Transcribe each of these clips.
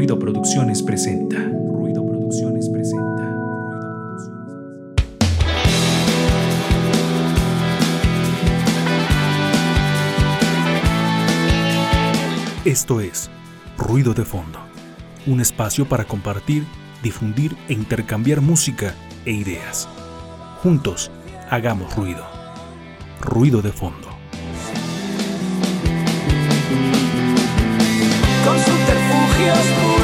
Ruido Producciones presenta. Ruido Producciones presenta. Esto es Ruido de Fondo, un espacio para compartir, difundir e intercambiar música e ideas. Juntos, hagamos ruido. Ruido de Fondo. your spoon.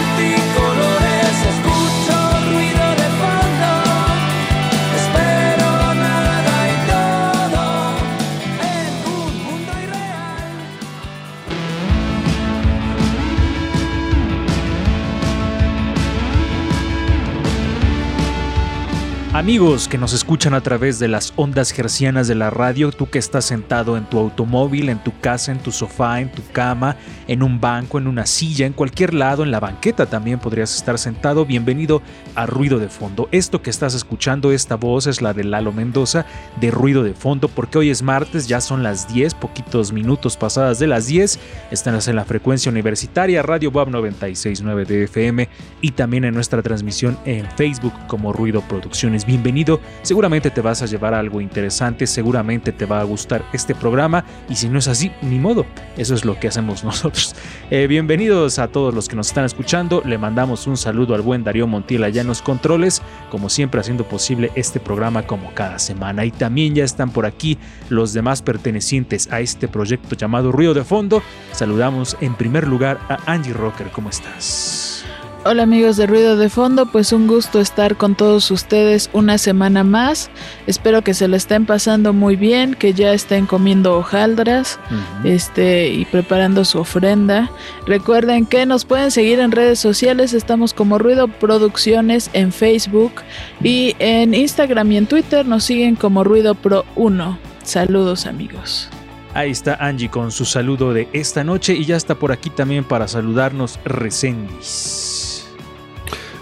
Amigos que nos escuchan a través de las ondas gercianas de la radio, tú que estás sentado en tu automóvil, en tu casa, en tu sofá, en tu cama, en un banco, en una silla, en cualquier lado, en la banqueta también podrías estar sentado, bienvenido a Ruido de Fondo. Esto que estás escuchando, esta voz es la de Lalo Mendoza de Ruido de Fondo, porque hoy es martes, ya son las 10, poquitos minutos pasadas de las 10, estás en la frecuencia universitaria Radio Boab 969 de y también en nuestra transmisión en Facebook como Ruido Producciones. Bienvenido, seguramente te vas a llevar algo interesante, seguramente te va a gustar este programa y si no es así, ni modo, eso es lo que hacemos nosotros. Eh, bienvenidos a todos los que nos están escuchando, le mandamos un saludo al buen Darío Montiel allá en los controles, como siempre haciendo posible este programa como cada semana y también ya están por aquí los demás pertenecientes a este proyecto llamado Ruido de Fondo. Saludamos en primer lugar a Angie Rocker, ¿cómo estás? Hola amigos de Ruido de Fondo, pues un gusto estar con todos ustedes una semana más. Espero que se lo estén pasando muy bien, que ya estén comiendo hojaldras este, y preparando su ofrenda. Recuerden que nos pueden seguir en redes sociales, estamos como Ruido Producciones en Facebook y en Instagram y en Twitter nos siguen como Ruido Pro 1. Saludos amigos. Ahí está Angie con su saludo de esta noche y ya está por aquí también para saludarnos Recendis.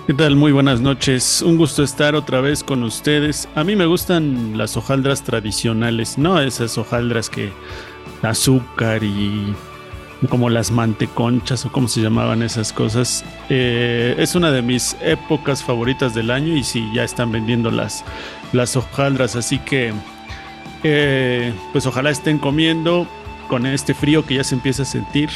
¿Qué tal? Muy buenas noches. Un gusto estar otra vez con ustedes. A mí me gustan las hojaldras tradicionales, no esas hojaldras que azúcar y como las manteconchas o como se llamaban esas cosas. Eh, es una de mis épocas favoritas del año y sí, ya están vendiendo las, las hojaldras, así que eh, pues ojalá estén comiendo con este frío que ya se empieza a sentir.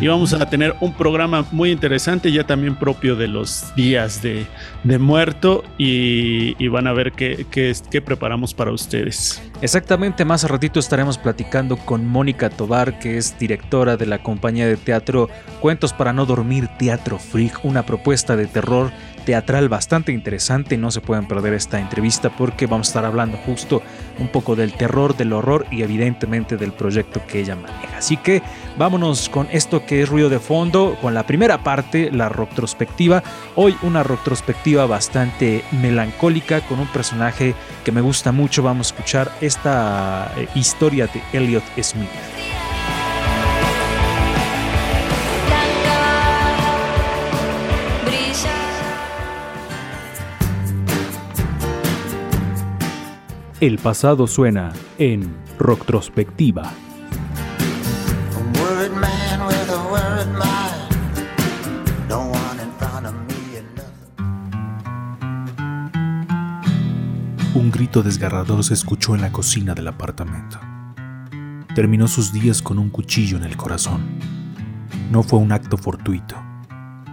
Y vamos a tener un programa muy interesante, ya también propio de los días de, de muerto. Y, van a ver qué, qué, qué preparamos para ustedes. Exactamente, más a ratito estaremos platicando con Mónica Tobar, que es directora de la compañía de teatro Cuentos para no dormir, Teatro Freak, una propuesta de terror teatral bastante interesante. No se pueden perder esta entrevista porque vamos a estar hablando justo un poco del terror, del horror y evidentemente del proyecto que ella maneja. Así que vámonos con esto que es ruido de fondo, con la primera parte, la retrospectiva. Hoy una retrospectiva bastante melancólica con un personaje que me gusta mucho. Vamos a escuchar esta eh, historia de Elliot Smith. Front of me and nothing. Un grito desgarrador se escuchó en la cocina del apartamento. Terminó sus días con un cuchillo en el corazón. No fue un acto fortuito.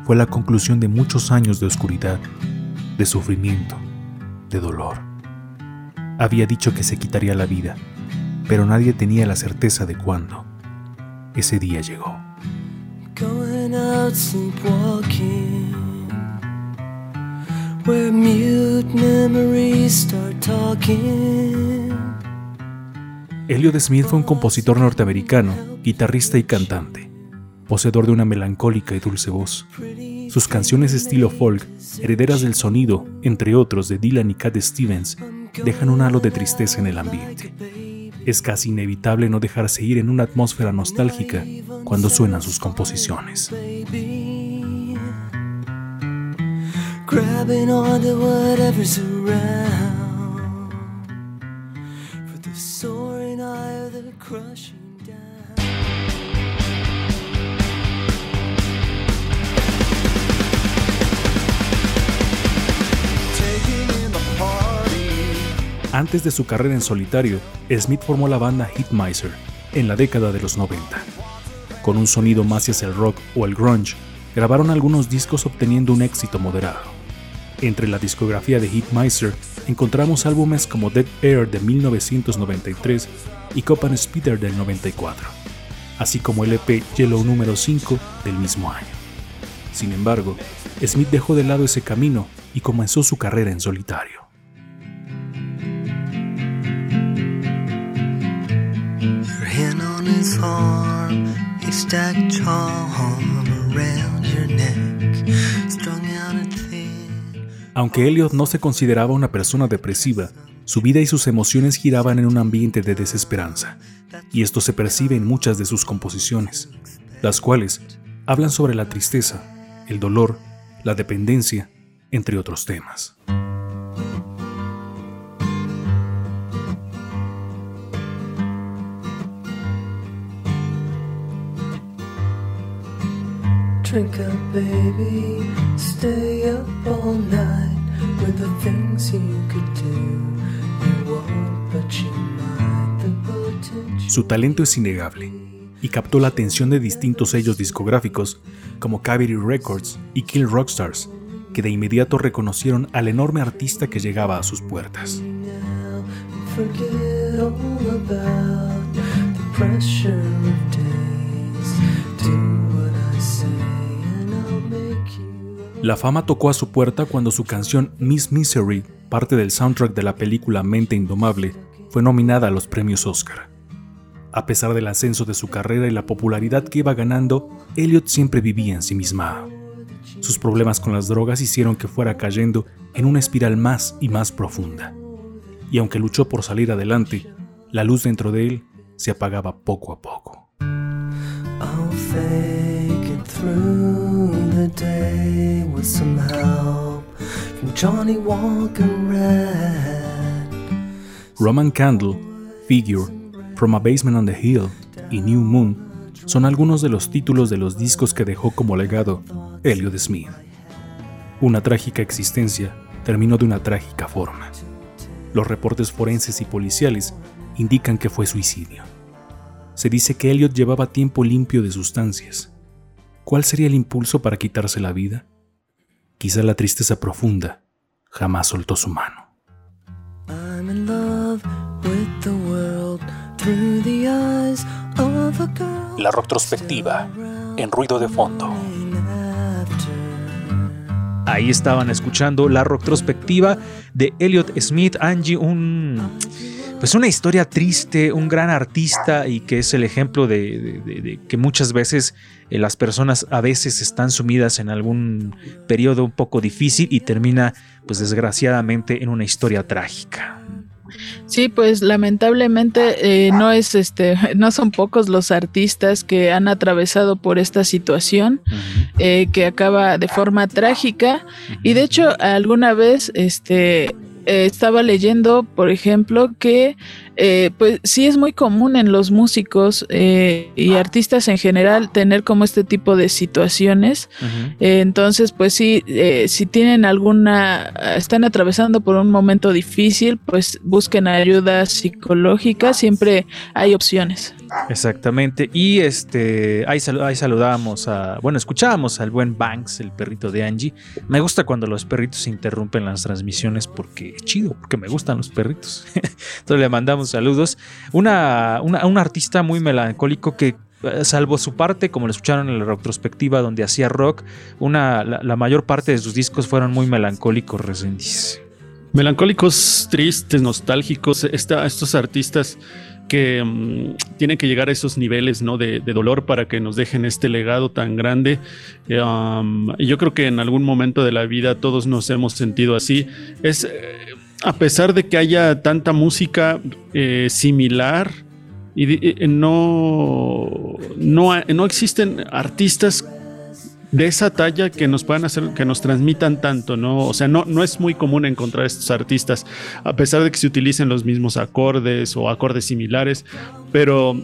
Fue la conclusión de muchos años de oscuridad, de sufrimiento, de dolor. Había dicho que se quitaría la vida, pero nadie tenía la certeza de cuándo. Ese día llegó. Going out sleepwalking Where mute memories start talking Elliot Smith fue un compositor norteamericano, guitarrista y cantante, poseedor de una melancólica y dulce voz. Sus canciones estilo folk, herederas del sonido, entre otros de Dylan y Cat Stevens, dejan un halo de tristeza en el ambiente. Es casi inevitable no dejarse ir en una atmósfera nostálgica cuando suenan sus composiciones. Antes de su carrera en solitario, Smith formó la banda Hitmiser en la década de los 90. Con un sonido más hacia el rock o el grunge, grabaron algunos discos obteniendo un éxito moderado. Entre la discografía de Hitmiser encontramos álbumes como Dead Air de 1993 y Cop and Speeder del 94, así como el EP Yellow número 5 del mismo año. Sin embargo, Smith dejó de lado ese camino y comenzó su carrera en solitario. Aunque Elliot no se consideraba una persona depresiva, su vida y sus emociones giraban en un ambiente de desesperanza, y esto se percibe en muchas de sus composiciones, las cuales hablan sobre la tristeza, el dolor, la dependencia, entre otros temas. Drink up, baby, stay up all night with the things you could do. You won't, but you might. The potential. Su talento es innegable y captó la atención de distintos sellos discográficos como Cavity Records y Kill Rockstars, que de inmediato reconocieron al enorme artista que llegaba a sus puertas. now La fama tocó a su puerta cuando su canción Miss Misery, parte del soundtrack de la película Mente Indomable, fue nominada a los premios Oscar. A pesar del ascenso de su carrera y la popularidad que iba ganando, Elliot siempre vivía ensimismado. Sus problemas con las drogas hicieron que fuera cayendo en una espiral más y más profunda. Y aunque luchó por salir adelante, la luz dentro de él se apagaba poco a poco. Through the day with some help from Johnny Walker Red. Roman Candle, Figure, From a Basement on the Hill y New Moon son algunos de los títulos de los discos que dejó como legado Elliot Smith. Una trágica existencia terminó de una trágica forma. Los reportes forenses y policiales indican que fue suicidio. Se dice que Elliot llevaba tiempo limpio de sustancias. ¿Cuál sería el impulso para quitarse la vida? Quizá la tristeza profunda jamás soltó su mano. I'm in love with the world through the eyes of a girl. La retrospectiva en ruido de fondo. Ahí estaban escuchando la retrospectiva de Elliot Smith, Angie, un pues una historia triste, un gran artista y que es el ejemplo de, de- de- de que muchas veces las personas a veces están sumidas en algún periodo un poco difícil y termina pues desgraciadamente en una historia trágica. Sí, pues lamentablemente eh, no es este, no son pocos los artistas que han atravesado por esta situación eh, que acaba de forma trágica. Y de hecho alguna vez este eh, estaba leyendo, por ejemplo, que eh, pues sí es muy común en los músicos eh, y artistas en general tener como este tipo de situaciones. Eh, entonces, pues sí, eh, si tienen alguna, están atravesando por un momento difícil, pues busquen ayuda psicológica, siempre hay opciones. Exactamente. Y este ahí, salu- ahí saludamos a. Bueno, escuchábamos al buen Banks, el perrito de Angie. Me gusta cuando los perritos interrumpen las transmisiones porque es chido, porque me gustan los perritos. Entonces le mandamos saludos. Una, un artista muy melancólico que. eh, Salvo su parte, como lo escucharon en la retrospectiva donde hacía rock, una, la, mayor parte de sus discos fueron muy melancólicos, Resendiz. Melancólicos, tristes, nostálgicos, esta- estos artistas que mm, tienen que llegar a esos niveles ¿no? de, dolor para que nos dejen este legado tan grande. Eh, um, yo creo que en algún momento de la vida todos nos hemos sentido así. Es eh, a pesar de que haya tanta música eh, similar y eh, no, no, no existen artistas de esa talla que nos puedan hacer, que nos transmitan tanto, ¿no? O sea, no, no es muy común encontrar estos artistas, a pesar de que se utilicen los mismos acordes o acordes similares, pero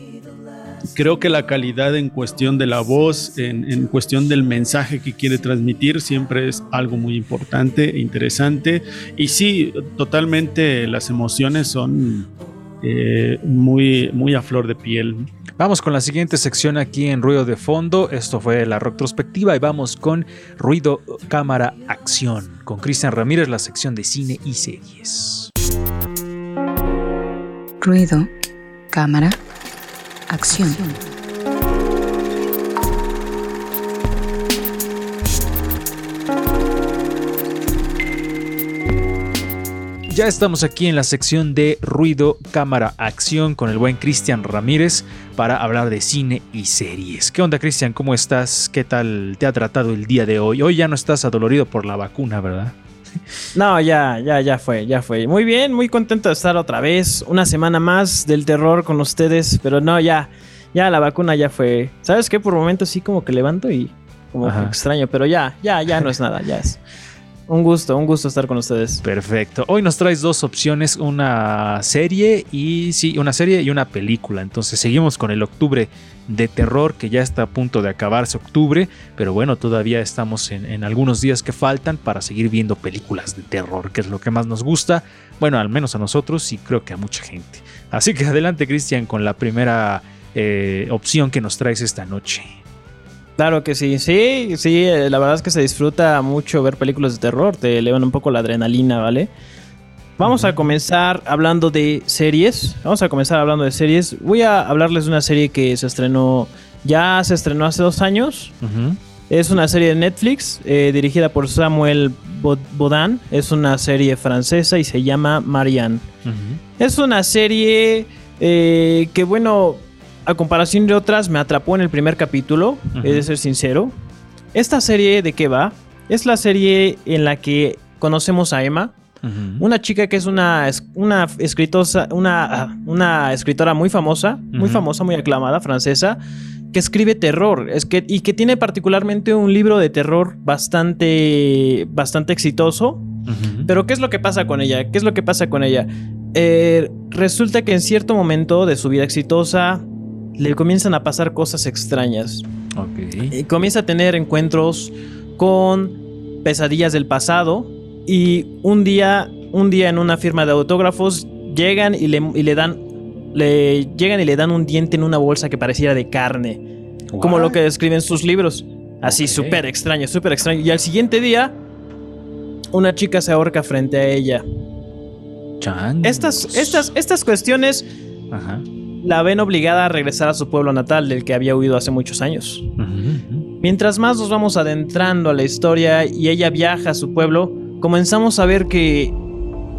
creo que la calidad en cuestión de la voz, en, en cuestión del mensaje que quiere transmitir, siempre es algo muy importante e interesante. Y sí, totalmente las emociones son eh, muy, muy a flor de piel. Vamos con la siguiente sección aquí en Ruido de Fondo. Esto fue la retrospectiva y vamos con Ruido, Cámara, Acción. Con Cristian Ramírez, la sección de cine y series. Ruido, cámara, acción. Ya estamos aquí en la sección de Ruido, Cámara, Acción con el buen Cristian Ramírez para hablar de cine y series. ¿Qué onda, Cristian? ¿Cómo estás? ¿Qué tal te ha tratado el día de hoy? Hoy ya no estás adolorido por la vacuna, ¿verdad? No, ya, ya, ya fue, ya fue. Muy bien, muy contento de estar otra vez. Una semana más del terror con ustedes, pero no, ya, ya la vacuna ya fue. ¿Sabes qué? Por momentos sí como que levanto y como que extraño, pero ya, ya, ya no es nada, ya es. Un gusto, un gusto estar con ustedes. Perfecto. Hoy nos traes dos opciones, una serie y sí, una serie y una película. Entonces seguimos con el octubre de terror que ya está a punto de acabarse octubre, pero bueno, todavía estamos en, algunos días que faltan para seguir viendo películas de terror, que es lo que más nos gusta. Bueno, al menos a nosotros y creo que a mucha gente. Así que adelante, Cristian, con la primera eh, opción que nos traes esta noche. Claro que sí, sí, sí, eh, la verdad es que se disfruta mucho ver películas de terror, te elevan un poco la adrenalina, ¿vale? Vamos a comenzar hablando de series, vamos a comenzar hablando de series. Voy a hablarles de una serie que se estrenó, ya se estrenó hace dos años. Es una serie de Netflix eh, dirigida por Samuel Bo- Bodan. Es una serie francesa y se llama Marianne. Es una serie eh, que, bueno, a comparación de otras, me atrapó en el primer capítulo, Ujú. he de ser sincero. Esta serie, ¿de qué va? Es la serie en la que conocemos a Emma, una chica que es una, una, escritosa, una, ah, una escritora muy famosa, muy famosa, muy aclamada, francesa, que escribe terror es que, y que tiene particularmente un libro de terror bastante, bastante exitoso. Pero ¿qué es lo que pasa con ella? ¿Qué es lo que pasa con ella? Eh, resulta que en cierto momento de su vida exitosa le comienzan a pasar cosas extrañas. Ok. Y comienza a tener encuentros con pesadillas del pasado y un día, un día en una firma de autógrafos llegan y le, y le dan le llegan y le dan un diente en una bolsa que pareciera de carne, como lo que describen sus libros. Así súper extraño, súper extraño. Y al siguiente día una chica se ahorca frente a ella. Changos. Estas, estas, estas cuestiones Ajá. La ven obligada a regresar a su pueblo natal del que había huido hace muchos años. Mientras más nos vamos adentrando a la historia y ella viaja a su pueblo, comenzamos a ver que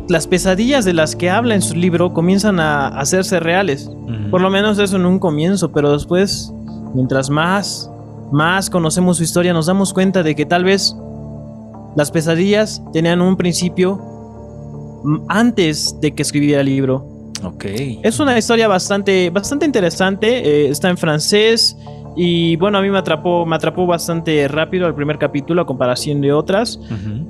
las pesadillas de las que habla en su libro comienzan a hacerse reales. Por lo menos eso en un comienzo, pero después, mientras más, más conocemos su historia, nos damos cuenta de que tal vez las pesadillas tenían un principio mm, antes de que escribiera el libro. Ok. Es una historia bastante, bastante interesante. eh, está en francés. Y bueno, a mí me atrapó, me atrapó bastante rápido el primer capítulo a comparación de otras.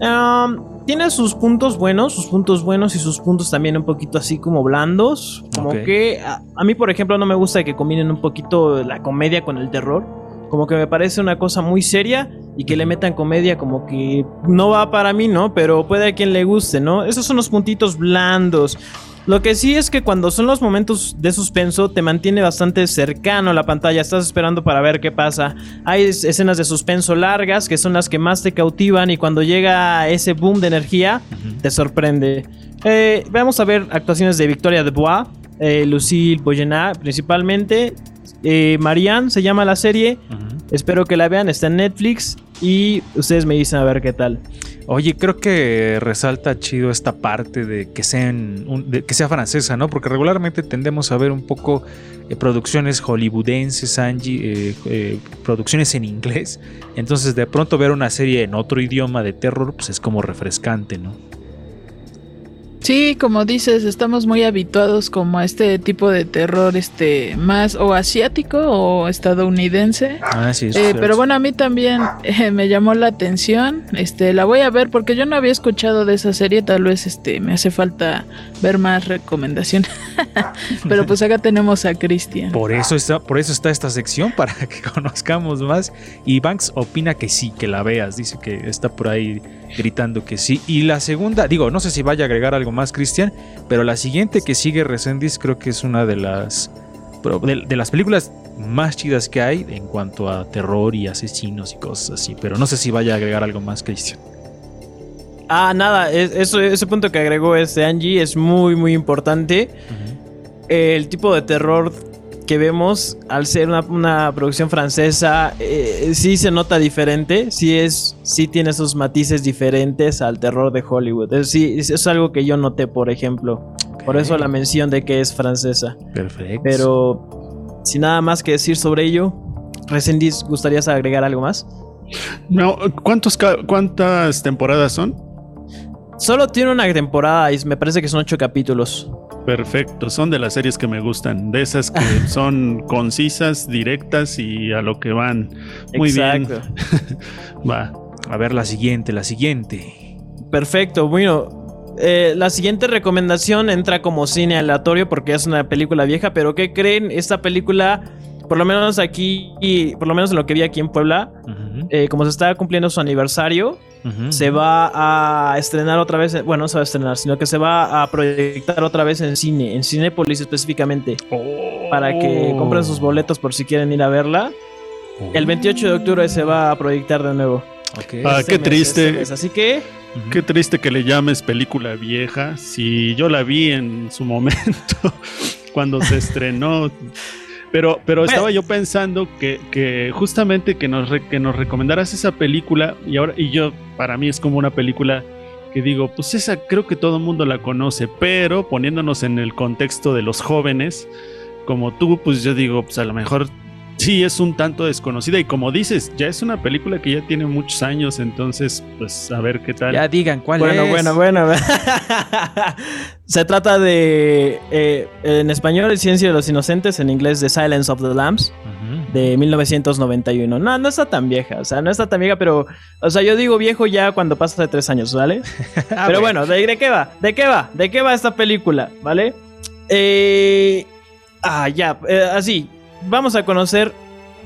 Um, tiene sus puntos buenos, sus puntos buenos y sus puntos también un poquito así como blandos. Como que a, a mí, por ejemplo, no me gusta que combinen un poquito la comedia con el terror. Como que me parece una cosa muy seria y que le metan comedia como que no va para mí, ¿no? Pero puede a quien le guste, ¿no? Esos son los puntitos blandos. Lo que sí es que cuando son los momentos de suspenso te mantiene bastante cercano a la pantalla, estás esperando para ver qué pasa. Hay es- escenas de suspenso largas que son las que más te cautivan y cuando llega ese boom de energía te sorprende. Eh, vamos a ver actuaciones de Victoria Dubois, eh, Lucille Boyenat principalmente. Eh, Marianne se llama la serie. Espero que la vean, está en Netflix y ustedes me dicen a ver qué tal. Oye, creo que resalta chido esta parte de que, sean que sea francesa, ¿no? Porque regularmente tendemos a ver un poco eh, producciones hollywoodenses, eh, eh, producciones en inglés. Entonces, de pronto ver una serie en otro idioma de terror, pues es como refrescante, ¿no? Sí, como dices, estamos muy habituados como a este tipo de terror, este, más o asiático o estadounidense. Ah, sí, Eh, cierto. pero bueno, a mí también eh, me llamó la atención. Este, la voy a ver porque yo no había escuchado de esa serie. Tal vez este me hace falta ver más recomendaciones. pero pues acá tenemos a Cristian. Por eso, está, por eso está esta sección, para que conozcamos más. Y Banks opina que sí, que la veas. Dice que está por ahí gritando que sí. Y la segunda, digo, no sé si vaya a agregar algo más, Cristian, pero la siguiente que sigue Resendis creo que es una de las, de, de las películas más chidas que hay en cuanto a terror y asesinos y cosas así. Pero no sé si vaya a agregar algo más, Cristian. Ah, nada, es- eso, ese punto que agregó este Angie es muy, muy importante. El tipo de terror que vemos, al ser una, una producción francesa, eh, sí se nota diferente. Sí, es, sí tiene esos matices diferentes al terror de Hollywood. Es, sí, es, es algo que yo noté, por ejemplo. Por eso la mención de que es francesa. Perfecto. Pero, sin nada más que decir sobre ello, Resendiz, ¿gustarías agregar algo más? No, ¿cuántos, ¿Cuántas temporadas son? Solo tiene una temporada y me parece que son ocho capítulos. Perfecto, son de las series que me gustan, de esas que son concisas, directas y a lo que van. Muy Exacto. bien. Va. A ver la siguiente, la siguiente. Perfecto, bueno. eh, la siguiente recomendación entra como cine aleatorio porque es una película vieja, pero ¿qué creen? Esta película, por lo menos aquí, y por lo menos en lo que vi aquí en Puebla, eh, como se está cumpliendo su aniversario, se va a estrenar otra vez, bueno, no se va a estrenar, sino que se va a proyectar otra vez en cine, en Cinépolis específicamente, para que compren sus boletos por si quieren ir a verla. El 28 de octubre se va a proyectar de nuevo. Ok. Ah, Este qué mes, triste. este mes. Así que. Qué triste que le llames película vieja. Si yo la vi en su momento, cuando se estrenó. Pero, pero Bueno. estaba yo pensando que, que justamente que nos, re- que nos recomendaras esa película y ahora y yo para mí es como una película que digo, pues esa creo que todo el mundo la conoce, pero poniéndonos en el contexto de los jóvenes como tú, pues yo digo, pues a lo mejor sí es un tanto desconocida y como dices, ya es una película que ya tiene muchos años, entonces pues a ver qué tal. Ya digan cuál Bueno, es. bueno, bueno. Se trata de. eh, en español, El Silencio de los Inocentes. En inglés, The Silence of the Lambs. Ujú. De 1991. No, no está tan vieja. O sea, no está tan vieja, pero. O sea, yo digo viejo ya cuando pasa de tres años, ¿vale? Pero bueno, ¿de, de qué va? ¿De qué va? ¿De qué va esta película? ¿Vale? Eh, ah, ya. eh, así. Vamos a conocer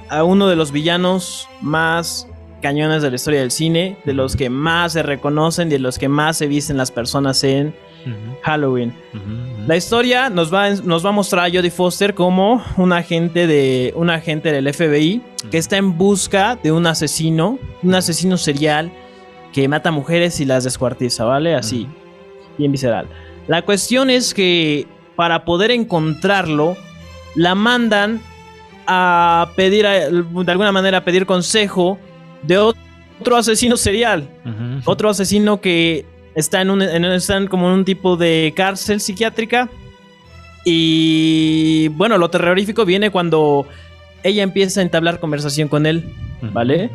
a uno de los villanos más cañones de la historia del cine, de los que más se reconocen, de los que más se visten las personas en Halloween. La historia nos va, nos va a mostrar a Jodie Foster como un agente, de, un agente del FBI que está en busca de un asesino, un asesino serial que mata mujeres y las descuartiza, ¿vale? Así, bien visceral. La cuestión es que para poder encontrarlo, la mandan a pedir, a- de alguna manera, a pedir consejo de otro asesino serial. Otro asesino que está en un, en- está como en un tipo de cárcel psiquiátrica. Y bueno, lo terrorífico viene cuando ella empieza a entablar conversación con él, ¿vale?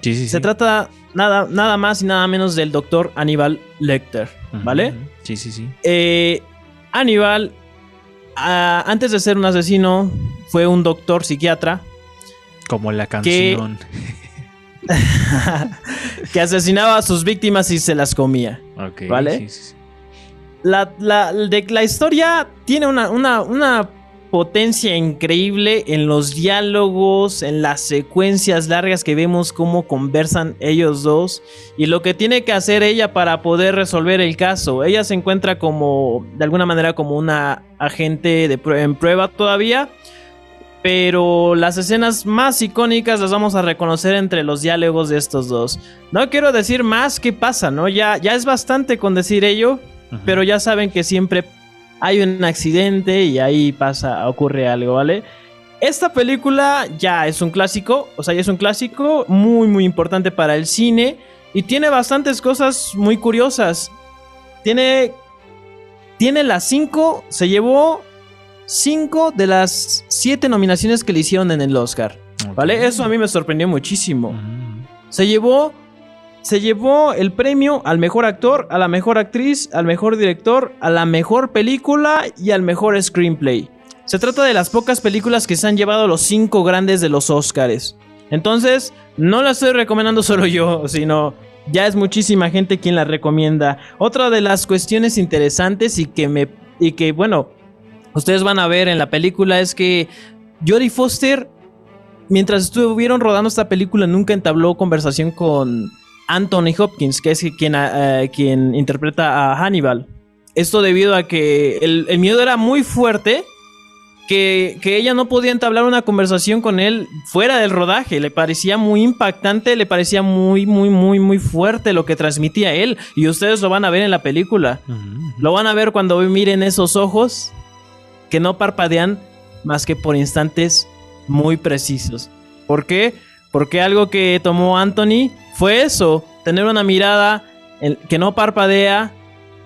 Sí, sí, sí. Se trata nada, nada más y nada menos del doctor Aníbal Lecter, ¿vale? Sí, sí, sí. Eh, Aníbal, ah, antes de ser un asesino, fue un doctor psiquiatra Como la canción. que asesinaba a sus víctimas y se las comía. ¿Vale? sí, sí, sí. La, la- de- la historia tiene una, una- una potencia increíble en los diálogos, en las secuencias largas que vemos cómo conversan ellos dos y lo que tiene que hacer ella para poder resolver el caso. Ella se encuentra como, de alguna manera, como una agente de prue- en prueba todavía. Pero las escenas más icónicas las vamos a reconocer entre los diálogos de estos dos. No quiero decir más qué pasa, ¿no? Ya, ya es bastante con decir ello. Pero ya saben que siempre hay un accidente y ahí pasa, ocurre algo, ¿vale? Esta película ya es un clásico, o sea, ya es un clásico muy, muy importante para el cine y tiene bastantes cosas muy curiosas. Tiene, tiene las cinco, se llevó cinco de las siete nominaciones que le hicieron en el Oscar. ¿vale? Eso a mí me sorprendió muchísimo. Ujú. Se llevó se llevó el premio al mejor actor, a la mejor actriz, al mejor director, a la mejor película y al mejor screenplay. Se trata de las pocas películas que se han llevado los cinco grandes de los Oscars. Entonces, no la estoy recomendando solo yo, sino ya es muchísima gente quien la recomienda. Otra de las cuestiones interesantes y que me y que bueno, ustedes van a ver en la película es que Jodie Foster mientras estuvieron rodando esta película nunca entabló conversación con Anthony Hopkins, que es quien, eh, quien interpreta a Hannibal. Esto debido a que el, el miedo era muy fuerte que, que ella no podía entablar una conversación con él fuera del rodaje. Le parecía muy impactante, le parecía muy, muy, muy, muy fuerte lo que transmitía él. Y ustedes lo van a ver en la película. Lo van a ver cuando miren esos ojos que no parpadean más que por instantes muy precisos. ¿Por qué? Porque algo que tomó Anthony fue eso, tener una mirada que no parpadea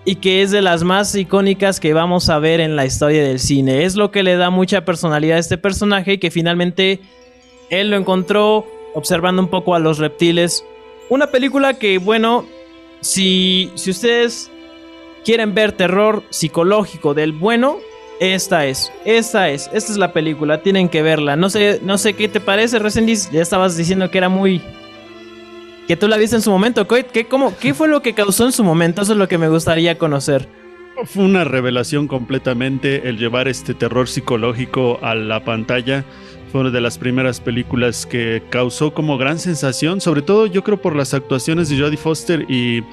y que es de las más icónicas que vamos a ver en la historia del cine. Es lo que le da mucha personalidad a este personaje y que finalmente él lo encontró observando un poco a los reptiles. Una película que, bueno, si, si ustedes quieren ver terror psicológico del bueno, esta es, esta es, esta es la película, tienen que verla. No sé, no sé qué te parece, Resendiz, ya estabas diciendo que era muy que tú la viste en su momento, ¿qué, cómo, ¿qué fue lo que causó en su momento? Eso es lo que me gustaría conocer. Fue una revelación completamente el llevar este terror psicológico a la pantalla. Fue una de las primeras películas que causó como gran sensación, sobre todo yo creo por las actuaciones de Jodie Foster y,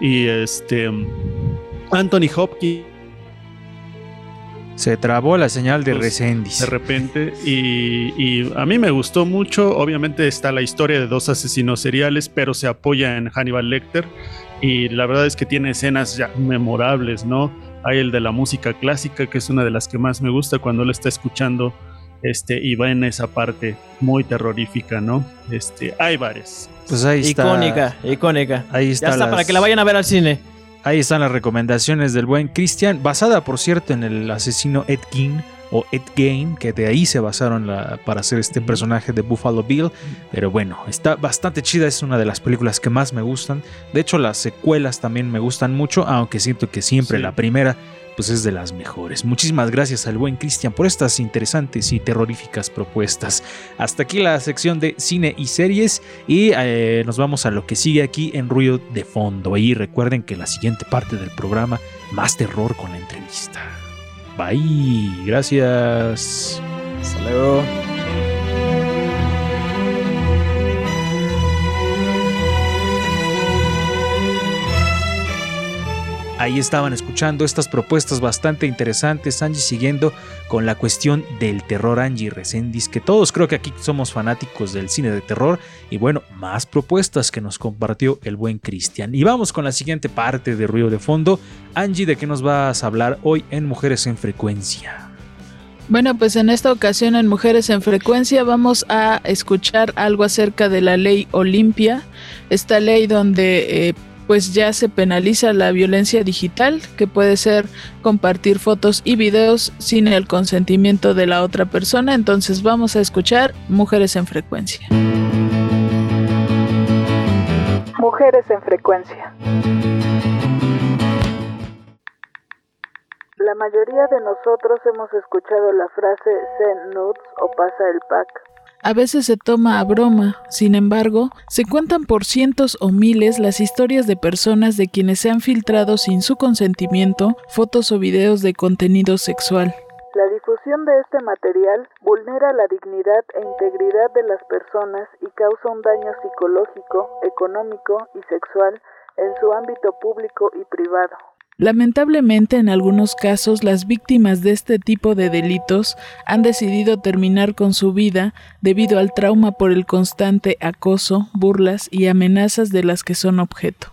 y este Anthony Hopkins Se trabó la señal de Pues, Resendiz. de repente y, y a mí me gustó mucho. Obviamente está la historia de dos asesinos seriales, pero se apoya en Hannibal Lecter y la verdad es que tiene escenas ya memorables, ¿no? Hay el de la música clásica, que es una de las que más me gusta cuando él está escuchando este y va en esa parte muy terrorífica, ¿no? Este, hay varias. Pues ahí está. Icónica, icónica. Ahí Ya está. está, para que la vayan a ver al cine. Ahí están las recomendaciones del buen Christian, basada por cierto en el asesino Ed Gein o Ed Gein, que de ahí se basaron la- para hacer este personaje de Buffalo Bill. Pero bueno, está bastante chida, es una de las películas que más me gustan. De hecho, las secuelas también me gustan mucho, aunque siento que siempre Sí. la primera pues es de las mejores. Muchísimas gracias al buen Cristian por estas interesantes y terroríficas propuestas. Hasta aquí la sección de cine y series y eh, nos vamos a lo que sigue aquí en ruido de fondo. Y recuerden que la siguiente parte del programa, más terror con la entrevista. Bye, gracias. Hasta luego. Ahí estaban escuchando estas propuestas bastante interesantes, Angie, siguiendo con la cuestión del terror Angie Resendiz, que todos creo que aquí somos fanáticos del cine de terror, y bueno, más propuestas que nos compartió el buen Cristian. Y vamos con la siguiente parte de Ruido de Fondo. Angie, ¿de qué nos vas a hablar hoy en Mujeres en Frecuencia? Bueno, pues en esta ocasión en Mujeres en Frecuencia vamos a escuchar algo acerca de la ley Olimpia, esta ley donde eh, pues ya se penaliza la violencia digital, que puede ser compartir fotos y videos sin el consentimiento de la otra persona. Entonces vamos a escuchar Mujeres en Frecuencia. Mujeres en Frecuencia. La mayoría de nosotros hemos escuchado la frase send nudes o pasa el pack. A veces se toma a broma, sin embargo, se cuentan por cientos o miles las historias de personas de quienes se han filtrado sin su consentimiento fotos o videos de contenido sexual. La difusión de este material vulnera la dignidad e integridad de las personas y causa un daño psicológico, económico y sexual en su ámbito público y privado. Lamentablemente, en algunos casos, las víctimas de este tipo de delitos han decidido terminar con su vida debido al trauma por el constante acoso, burlas y amenazas de las que son objeto.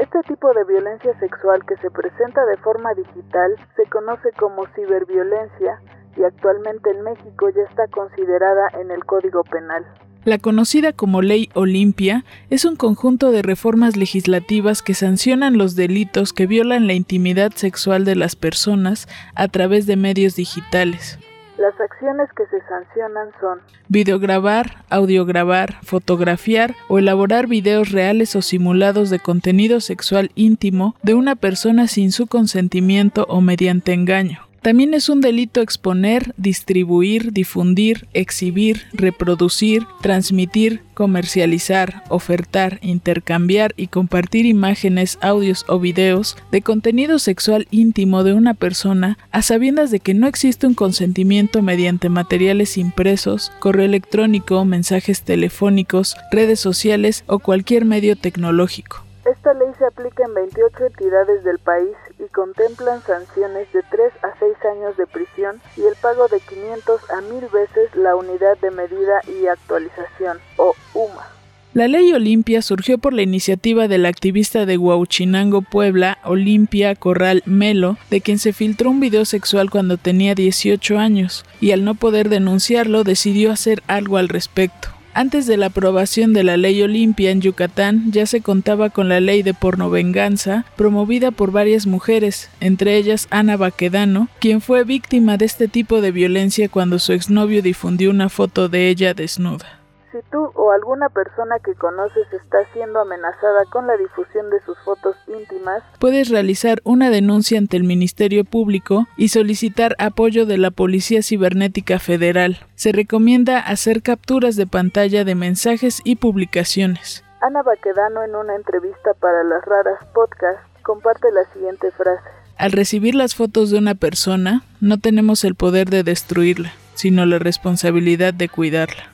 Este tipo de violencia sexual que se presenta de forma digital se conoce como ciberviolencia y actualmente en México ya está considerada en el Código Penal. La conocida como Ley Olimpia es un conjunto de reformas legislativas que sancionan los delitos que violan la intimidad sexual de las personas a través de medios digitales. Las acciones que se sancionan son videograbar, audiograbar, fotografiar o elaborar videos reales o simulados de contenido sexual íntimo de una persona sin su consentimiento o mediante engaño. También es un delito exponer, distribuir, difundir, exhibir, reproducir, transmitir, comercializar, ofertar, intercambiar y compartir imágenes, audios o videos de contenido sexual íntimo de una persona a sabiendas de que no existe un consentimiento mediante materiales impresos, correo electrónico, mensajes telefónicos, redes sociales o cualquier medio tecnológico. Esta ley se aplica en 28 entidades del país y contemplan sanciones de 3 a 6 años de prisión y el pago de 500 a 1000 veces la unidad de medida y actualización, o UMA. La ley Olimpia surgió por la iniciativa del activista de Huauchinango, Puebla, Olimpia Corral Melo, de quien se filtró un video sexual cuando tenía 18 años, y al no poder denunciarlo decidió hacer algo al respecto. Antes de la aprobación de la ley Olimpia en Yucatán ya se contaba con la ley de pornovenganza promovida por varias mujeres, entre ellas Ana Baquedano, quien fue víctima de este tipo de violencia cuando su exnovio difundió una foto de ella desnuda. Si tú o alguna persona que conoces está siendo amenazada con la difusión de sus fotos íntimas, puedes realizar una denuncia ante el Ministerio Público y solicitar apoyo de la Policía Cibernética Federal. Se recomienda hacer capturas de pantalla de mensajes y publicaciones. Ana Baquedano en una entrevista para las raras podcast comparte la siguiente frase. Al recibir las fotos de una persona, no tenemos el poder de destruirla, sino la responsabilidad de cuidarla.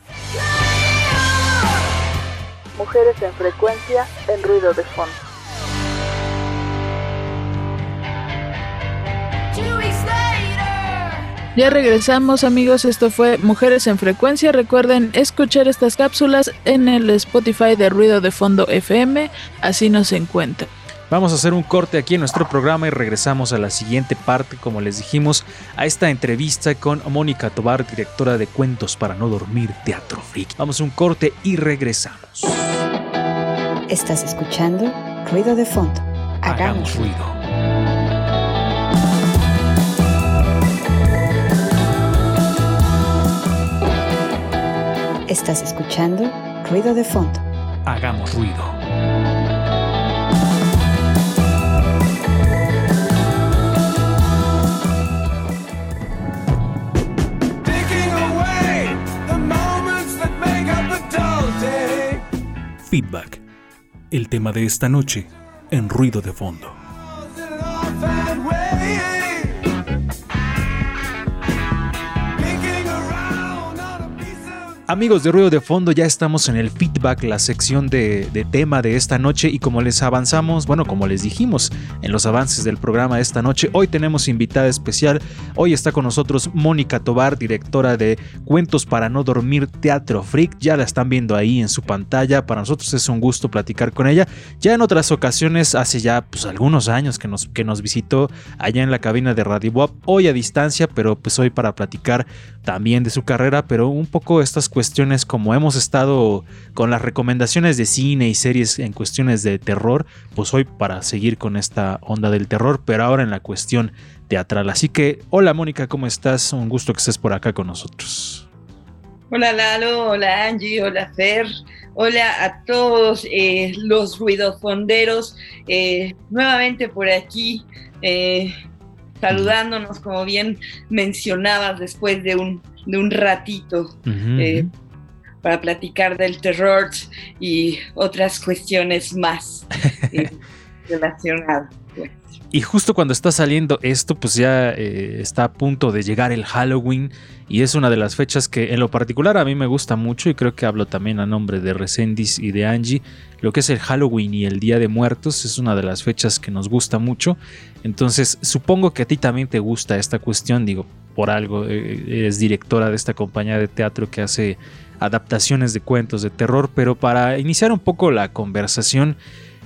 Mujeres en frecuencia en ruido de fondo. Ya regresamos amigos, esto fue Mujeres en Frecuencia. Recuerden escuchar estas cápsulas en el Spotify de Ruido de Fondo FM, así nos encuentran. Vamos a hacer un corte aquí en nuestro programa y regresamos a la siguiente parte, como les dijimos, a esta entrevista con Mónica Tobar, directora de Cuentos para no dormir, Teatro Freak. Vamos a un corte y regresamos. Estás escuchando Ruido de Fondo. Hagamos Hagamos ruido. Estás escuchando Ruido de Fondo. Hagamos ruido. Feedback. El tema de esta noche en ruido de fondo. Amigos de Ruido de Fondo, ya estamos en el feedback, la sección de, tema de esta noche y como les avanzamos, bueno, como les dijimos en los avances del programa de esta noche, hoy tenemos invitada especial, hoy está con nosotros Mónica Tobar, directora de Cuentos para no dormir Teatro Freak, ya la están viendo ahí en su pantalla, para nosotros es un gusto platicar con ella, ya en otras ocasiones, hace ya pues algunos años que nos, que nos visitó allá en la cabina de Radio hoy a distancia, pero pues hoy para platicar también de su carrera, pero un poco estas cuestiones como hemos estado con las recomendaciones de cine y series en cuestiones de terror, pues hoy para seguir con esta onda del terror, pero ahora en la cuestión teatral. Así que, hola Mónica, ¿cómo estás? Un gusto que estés por acá con nosotros. Hola Lalo, hola Angie, hola Fer, hola a todos eh, los ruidofonderos, eh, nuevamente por aquí, eh, saludándonos como bien mencionabas después de un, de un ratito eh, para platicar del terror y otras cuestiones más eh, relacionadas. pues. Y justo cuando está saliendo esto, pues ya eh, está a punto de llegar el Halloween y es una de las fechas que en lo particular a mí me gusta mucho y creo que hablo también a nombre de Resendis y de Angie. Lo que es el Halloween y el Día de Muertos es una de las fechas que nos gusta mucho. Entonces supongo que a ti también te gusta esta cuestión, digo, por algo, eh, eres directora de esta compañía de teatro que hace adaptaciones de cuentos de terror, pero para iniciar un poco la conversación,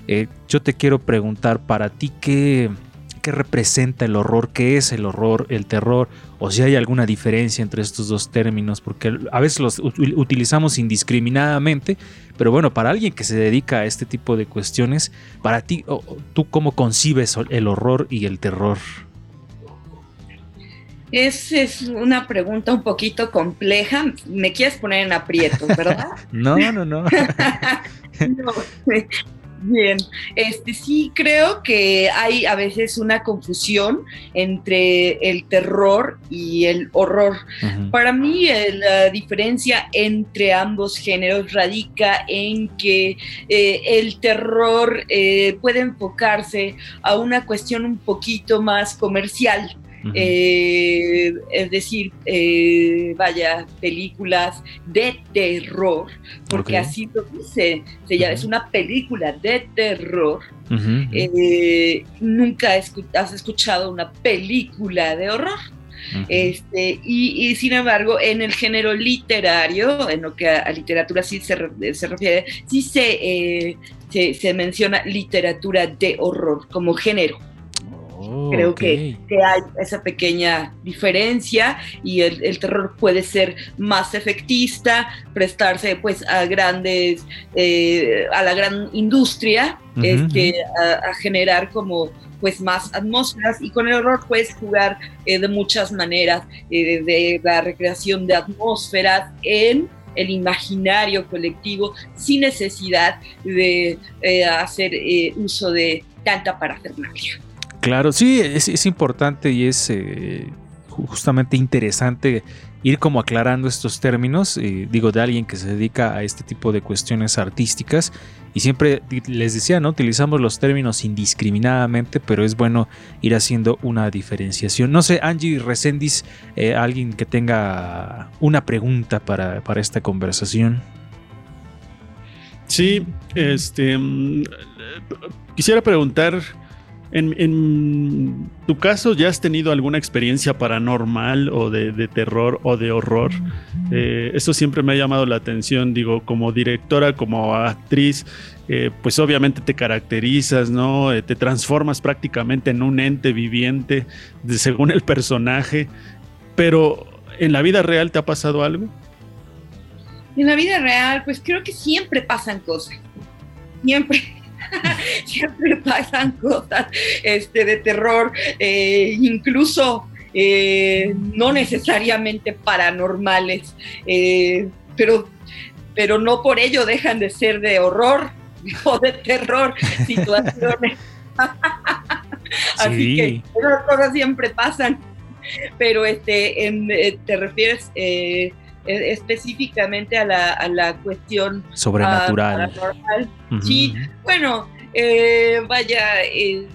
eh, yo te quiero preguntar para ti qué, qué representa el horror, qué es el horror, el terror, o si hay alguna diferencia entre estos dos términos, porque a veces los ut- utilizamos indiscriminadamente, pero bueno, para alguien que se dedica a este tipo de cuestiones, para ti, ¿tú cómo concibes el horror y el terror? Es, es una pregunta un poquito compleja. Me quieres poner en aprietos, ¿verdad? No, no, no. No, Bien, este sí creo que hay a veces una confusión entre el terror y el horror. Para mí eh, la diferencia entre ambos géneros radica en que eh, el terror eh, puede enfocarse a una cuestión un poquito más comercial. Eh, es decir, eh, vaya, películas de terror, porque así lo dice, se llama, es una película de terror. Eh, nunca escu- has escuchado una película de horror. Este, y, y, sin embargo, en el género literario, en lo que a, a literatura sí se, re- se refiere, sí se, eh, se, se menciona literatura de horror como género. Oh, Creo que, que hay esa pequeña diferencia y el, el terror puede ser más efectista, prestarse pues a grandes, eh, a la gran industria, este, a, a generar como pues más atmósferas y con el horror puedes jugar eh, de muchas maneras, eh, de la recreación de atmósferas en el imaginario colectivo sin necesidad de eh, hacer uso de tanta parafernalia. Claro, sí, es, importante y es eh, ju- justamente interesante ir como aclarando estos términos, eh, digo, de alguien que se dedica a este tipo de cuestiones artísticas. Y siempre les decía, ¿no? Utilizamos los términos indiscriminadamente, pero es bueno ir haciendo una diferenciación. No sé, Angie Resendiz, eh, alguien que tenga una pregunta para, para esta conversación. Sí, este. mm, Quisiera preguntar. En, tu caso, ¿ya has tenido alguna experiencia paranormal o de, terror o de horror? Eh, eso siempre me ha llamado la atención, digo, como directora, como actriz, eh, pues obviamente te caracterizas, ¿no? Eh, te transformas prácticamente en un ente viviente según el personaje, pero ¿en la vida real te ha pasado algo? En la vida real, pues creo que siempre pasan cosas. Siempre. siempre pasan cosas este, de terror, eh, incluso eh, no necesariamente paranormales, eh, pero, pero no por ello dejan de ser de horror o de terror situaciones. Así Sí. que esas cosas siempre pasan. Pero este, en- te refieres específicamente a la, a la cuestión Sobrenatural. ah, sí. Bueno, eh, vaya, eh,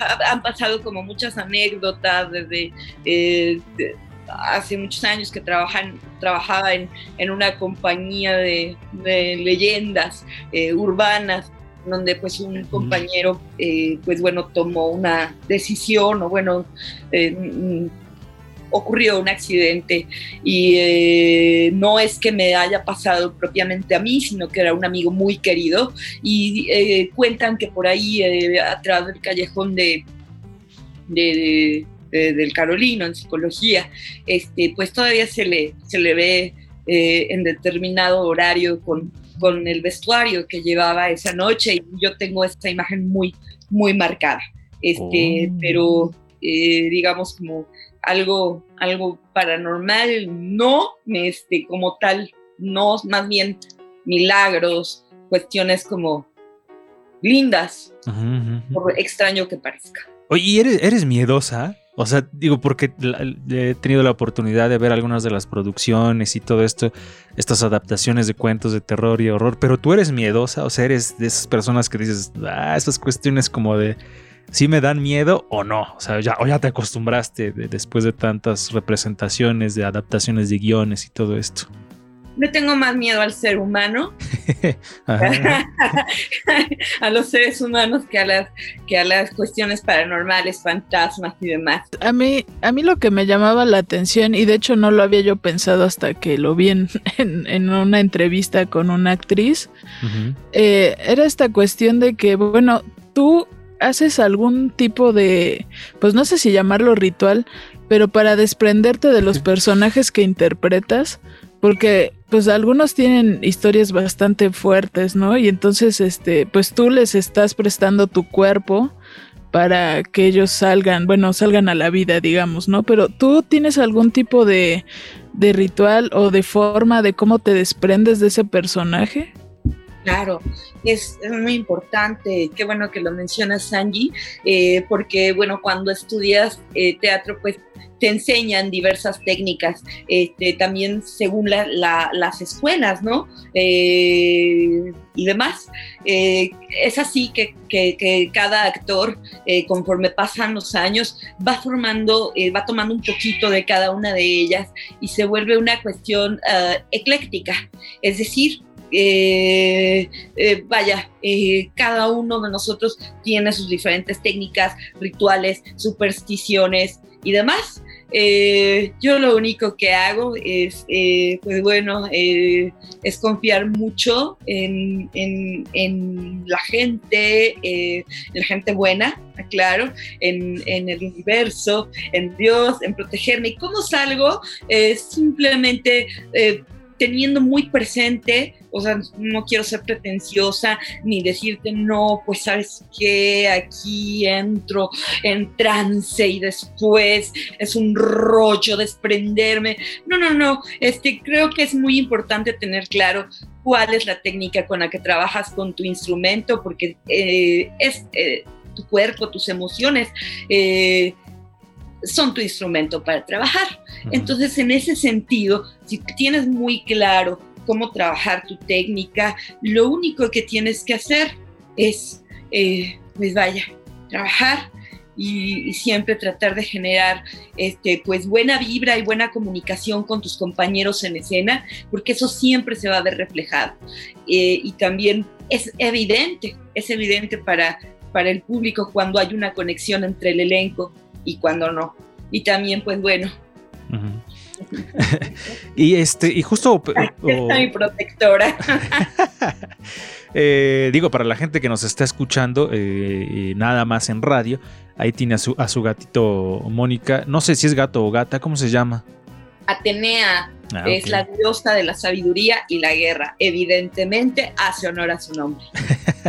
ha- han pasado como muchas anécdotas desde eh, de- hace muchos años que trabajan, trabajaba en, en una compañía de, de leyendas eh, urbanas donde pues un compañero eh, pues bueno tomó una decisión o bueno eh, ocurrió un accidente y eh, no es que me haya pasado propiamente a mí, sino que era un amigo muy querido y eh, cuentan que por ahí eh, atrás del callejón de, de- de- del Carolino en psicología, este, pues todavía se le, se le ve eh, en determinado horario con, con el vestuario que llevaba esa noche y yo tengo esta imagen muy, muy marcada. Este, Oh. pero eh, digamos como algo, algo paranormal, no, este, como tal, no, más bien milagros, cuestiones como lindas, por extraño que parezca. Oye, ¿y eres, eres miedosa? O sea, digo, porque he tenido la oportunidad de ver algunas de las producciones y todo esto, estas adaptaciones de cuentos de terror y horror, pero tú eres miedosa, o sea, eres de esas personas que dices, ah, esas cuestiones como de, ¿sí me dan miedo o no? O sea, ya, o ya te acostumbraste de- después de tantas representaciones, de adaptaciones de guiones y todo esto. Le tengo más miedo al ser humano, a los seres humanos que a las, que a las cuestiones paranormales, fantasmas y demás. A mí, a mí lo que me llamaba la atención, y de hecho no lo había yo pensado hasta que lo vi en, en- en una entrevista con una actriz, eh, era esta cuestión de que, bueno, tú haces algún tipo de, pues no sé si llamarlo ritual, pero para desprenderte de los personajes que interpretas, porque pues algunos tienen historias bastante fuertes, ¿no? Y entonces, este, pues tú les estás prestando tu cuerpo para que ellos salgan, bueno, salgan a la vida, digamos, ¿no? Pero tú tienes algún tipo de, de ritual o de forma de cómo te desprendes de ese personaje. Claro, es, muy importante, qué bueno que lo mencionas, Sanji, eh, porque bueno, cuando estudias eh, teatro, pues te enseñan diversas técnicas, este, también según la- la- las escuelas, ¿no? Eh, y demás. Eh, es así que, que- que cada actor, eh, conforme pasan los años, va formando, eh, va tomando un poquito de cada una de ellas y se vuelve una cuestión ah, ecléctica. Es decir, eh, eh, vaya, eh, cada uno de nosotros tiene sus diferentes técnicas, rituales, supersticiones y demás. Yo lo único que hago es, pues bueno, es confiar mucho en, en- en la gente, en la gente buena, claro, en, en el universo, en Dios, en protegerme. ¿Y cómo salgo? Simplemente teniendo muy presente, o sea, no quiero ser pretenciosa ni decirte, no, pues sabes que aquí entro en trance y después es un rollo desprenderme. No, no, no, este, creo que es muy importante tener claro cuál es la técnica con la que trabajas con tu instrumento, porque eh, es eh, tu cuerpo, tus emociones. eh, son tu instrumento para trabajar. Entonces, en ese sentido, si tienes muy claro cómo trabajar tu técnica, lo único que tienes que hacer es, eh, pues vaya, trabajar y, y siempre tratar de generar este, pues buena vibra y buena comunicación con tus compañeros en escena, porque eso siempre se va a ver reflejado. Eh, y también es evidente, es evidente para, para el público cuando hay una conexión entre el elenco y cuando no. Y también, pues bueno, y este, y justo aquí o- está mi protectora. eh, digo, para la gente que nos está escuchando, eh, nada más en radio, ahí tiene a su, a su gatito Mónica. No sé si es gato o gata, ¿cómo se llama? Atenea Ah, es la diosa de la sabiduría y la guerra. Evidentemente hace honor a su nombre.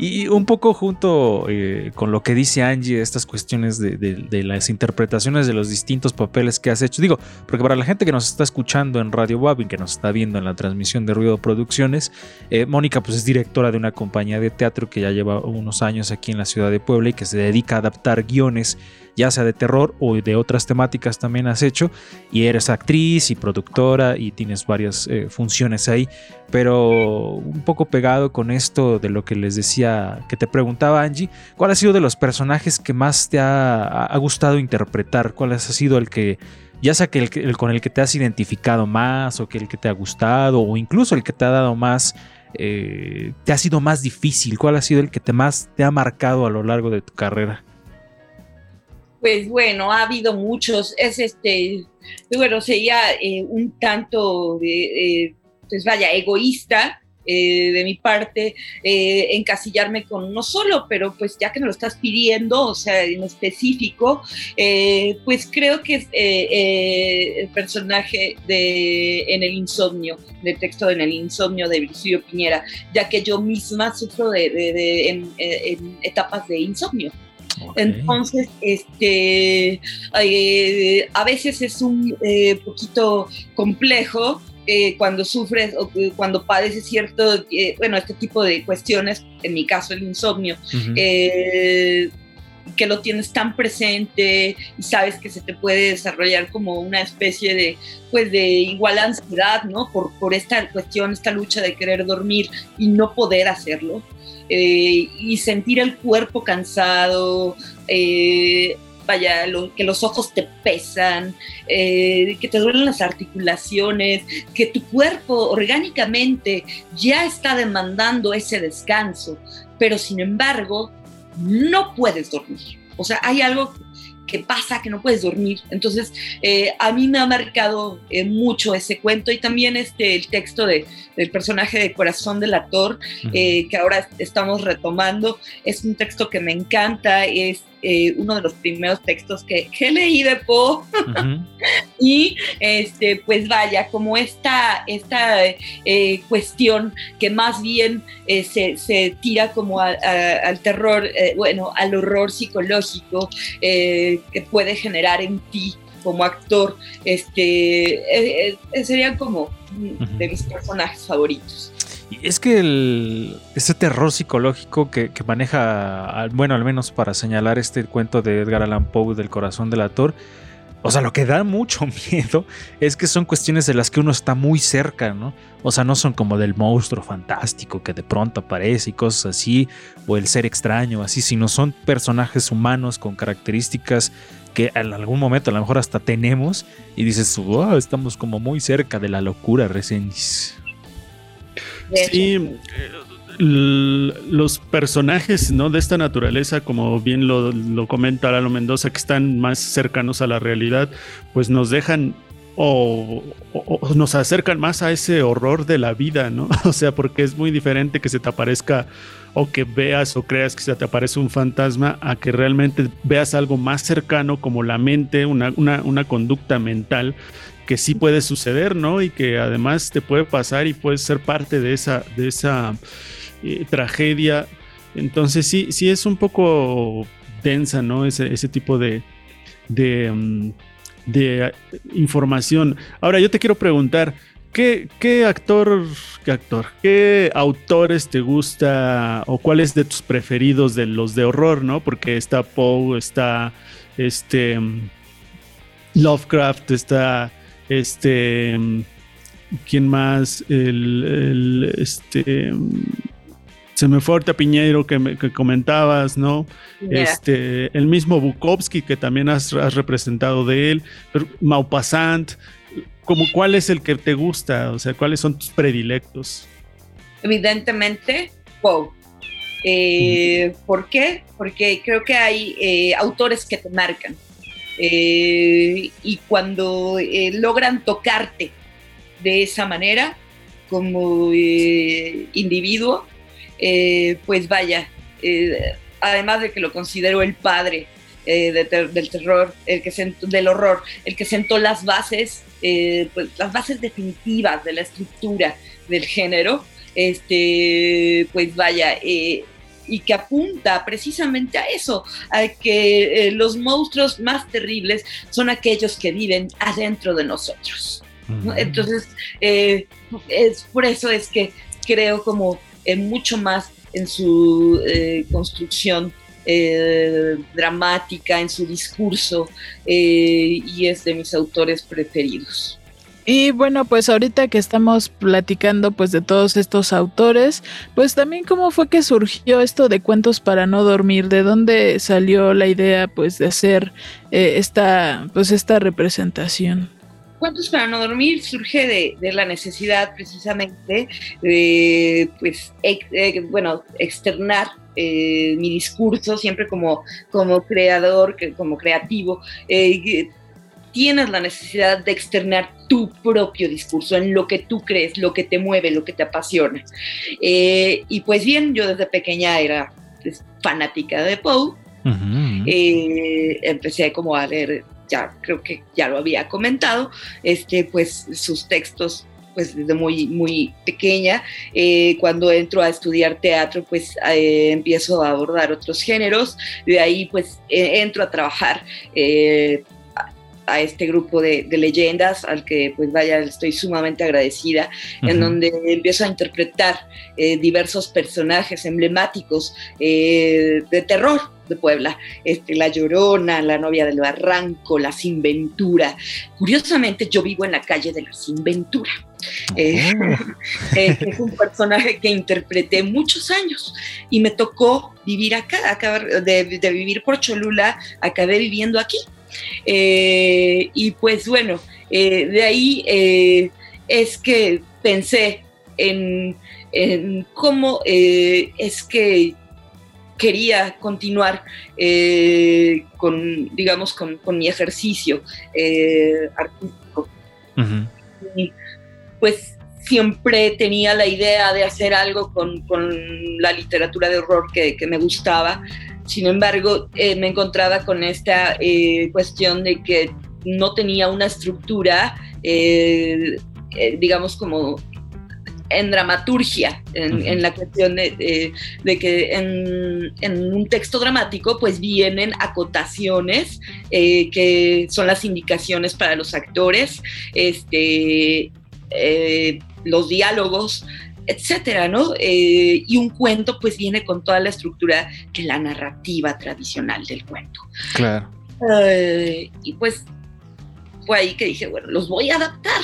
Y un poco junto eh, con lo que dice Angie, estas cuestiones de, de- de las interpretaciones de los distintos papeles que has hecho. Digo, porque para la gente que nos está escuchando en Radio Babin, que nos está viendo en la transmisión de Ruido Producciones, eh, Mónica pues es directora de una compañía de teatro que ya lleva unos años aquí en la ciudad de Puebla y que se dedica a adaptar guiones, ya sea de terror o de otras temáticas también has hecho. Y eres actriz y productora y tienes varias eh, funciones ahí pero un poco pegado con esto de lo que les decía, que te preguntaba Angie, ¿cuál ha sido de los personajes que más te ha, gustado interpretar? ¿Cuál ha sido el que, ya sea que el, el con el que te has identificado más o que el que te ha gustado o incluso el que te ha dado más, eh, te ha sido más difícil? ¿Cuál ha sido el que te más te ha marcado a lo largo de tu carrera? Pues bueno, ha habido muchos. Es este, bueno, sería eh, un tanto eh, pues vaya, egoísta eh, de mi parte eh, encasillarme con uno solo, pero pues ya que me lo estás pidiendo, o sea, en específico, eh, pues creo que es eh, el personaje de En el insomnio, del texto de En el insomnio de Virgilio Piñera, ya que yo misma sufro de, de- en etapas de insomnio. Entonces, este, eh, a veces es un eh, poquito complejo eh, cuando sufres o cuando padeces cierto, bueno, este tipo de cuestiones, en mi caso el insomnio, que lo tienes tan presente y sabes que se te puede desarrollar como una especie de, pues de igual ansiedad, ¿no? Por, por esta cuestión, esta lucha de querer dormir y no poder hacerlo. Eh, y sentir el cuerpo cansado, eh, vaya, que los ojos te pesan, eh, que te duelen las articulaciones, que tu cuerpo orgánicamente ya está demandando ese descanso, pero sin embargo no puedes dormir. O sea, hay algo que pasa que no puedes dormir. Entonces, eh, a mí me ha marcado eh, mucho ese cuento y también este, el texto de, del personaje de Corazón del Actor, eh, que ahora estamos retomando. Es un texto que me encanta, es eh, uno de los primeros textos que, que leí de Poe. Y este, pues vaya, como esta, esta eh, cuestión que más bien eh, se, se tira como a- a- al terror, eh, bueno, al horror psicológico que puede generar en ti como actor, este, serían como de mis personajes favoritos. Y es que el- ese terror psicológico que, maneja, bueno, al menos para señalar este cuento de Edgar Allan Poe del corazón del actor, o sea, lo que da mucho miedo es que son cuestiones de las que uno está muy cerca, ¿no? O sea, no son como del monstruo fantástico que de pronto aparece y cosas así, o el ser extraño, así, sino son personajes humanos con características que en algún momento a lo mejor hasta tenemos y dices, wow, estamos como muy cerca de la locura, Resenis. Sí, los personajes ¿no? de esta naturaleza, como bien lo, lo comenta Lalo Mendoza, que están más cercanos a la realidad, pues nos dejan o, o- o nos acercan más a ese horror de la vida, ¿no? O sea, porque es muy diferente que se te aparezca o que veas o creas que se te aparece un fantasma a que realmente veas algo más cercano como la mente, una, una, una conducta mental que sí puede suceder, ¿no? Y que además te puede pasar y puedes ser parte de esa, de esa eh, tragedia. Entonces sí, sí es un poco densa, ¿no? Ese, ese tipo de, de, mm, eh, información. Ahora yo te quiero preguntar, ¿qué, qué actor, qué actor, qué autores te gusta o cuáles de tus preferidos de los de horror, ¿no? Porque está Poe, está este mm, Lovecraft, está este mm, quién más el, el, este mm, se me fue ahorita Piñeiro que, me- que comentabas, ¿no? Este, el mismo Bukowski que también has, has representado de él, pero Maupassant, como cuál es el que te gusta, o sea, cuáles son tus predilectos. evidentemente Poe. Eh, ¿Por qué? Porque creo que hay eh, autores que te marcan. Eh, y cuando eh, logran tocarte de esa manera, como eh, individuo, pues vaya, además de que lo considero el padre del terror, el que del horror, el que sentó las bases, pues, las bases definitivas de la estructura del género, este, pues vaya, y que apunta precisamente a eso, a que eh, los monstruos más terribles son aquellos que viven adentro de nosotros. ¿no? Entonces, eh, es por eso es que creo como eh, mucho más en su eh, construcción eh, dramática, en su discurso, eh, y es de mis autores preferidos. Y bueno, pues ahorita que estamos platicando pues de todos estos autores, pues también cómo fue que surgió esto de cuentos para no dormir, de dónde salió la idea pues de hacer eh, esta pues esta representación. Cuentos para no dormir surge de, de la necesidad precisamente de, pues, eh, bueno, externar eh, mi discurso siempre como, como creador, como creativo. eh, tienes la necesidad de externar tu propio discurso en lo que tú crees, lo que te mueve, lo que te apasiona. Eh, y pues bien, yo desde pequeña era pues, fanática de Poe. Ujú. Eh, empecé como a leer, ya creo que ya lo había comentado, este, pues sus textos pues desde muy, muy pequeña. Eh, cuando entro a estudiar teatro, pues eh, empiezo a abordar otros géneros. De ahí, pues eh, entro a trabajar eh, a, este grupo de, de leyendas, al que, pues vaya, estoy sumamente agradecida, en donde empiezo a interpretar eh, diversos personajes emblemáticos eh, de terror de Puebla, este, La Llorona, la novia del barranco, la Sinventura. Curiosamente, yo vivo en la calle de la Sinventura. Eh, eh, es un personaje que interpreté muchos años y me tocó vivir acá, acabar de, de vivir por Cholula, acabé viviendo aquí. Eh, y pues bueno, eh, de ahí eh, es que pensé en, en cómo es que quería continuar con, digamos, con, con mi ejercicio artístico y pues siempre tenía la idea de hacer algo con, con la literatura de horror que, que me gustaba. Sin embargo, eh, me encontraba con esta eh, cuestión de que no tenía una estructura, eh, digamos, como en dramaturgia, en, la cuestión de, de- de que en, en un texto dramático pues vienen acotaciones eh, que son las indicaciones para los actores, este, eh, los diálogos, etcétera, ¿no? Eh, y un cuento pues viene con toda la estructura de la narrativa tradicional del cuento. Claro. Eh, y pues fue ahí que dije, bueno, los voy a adaptar,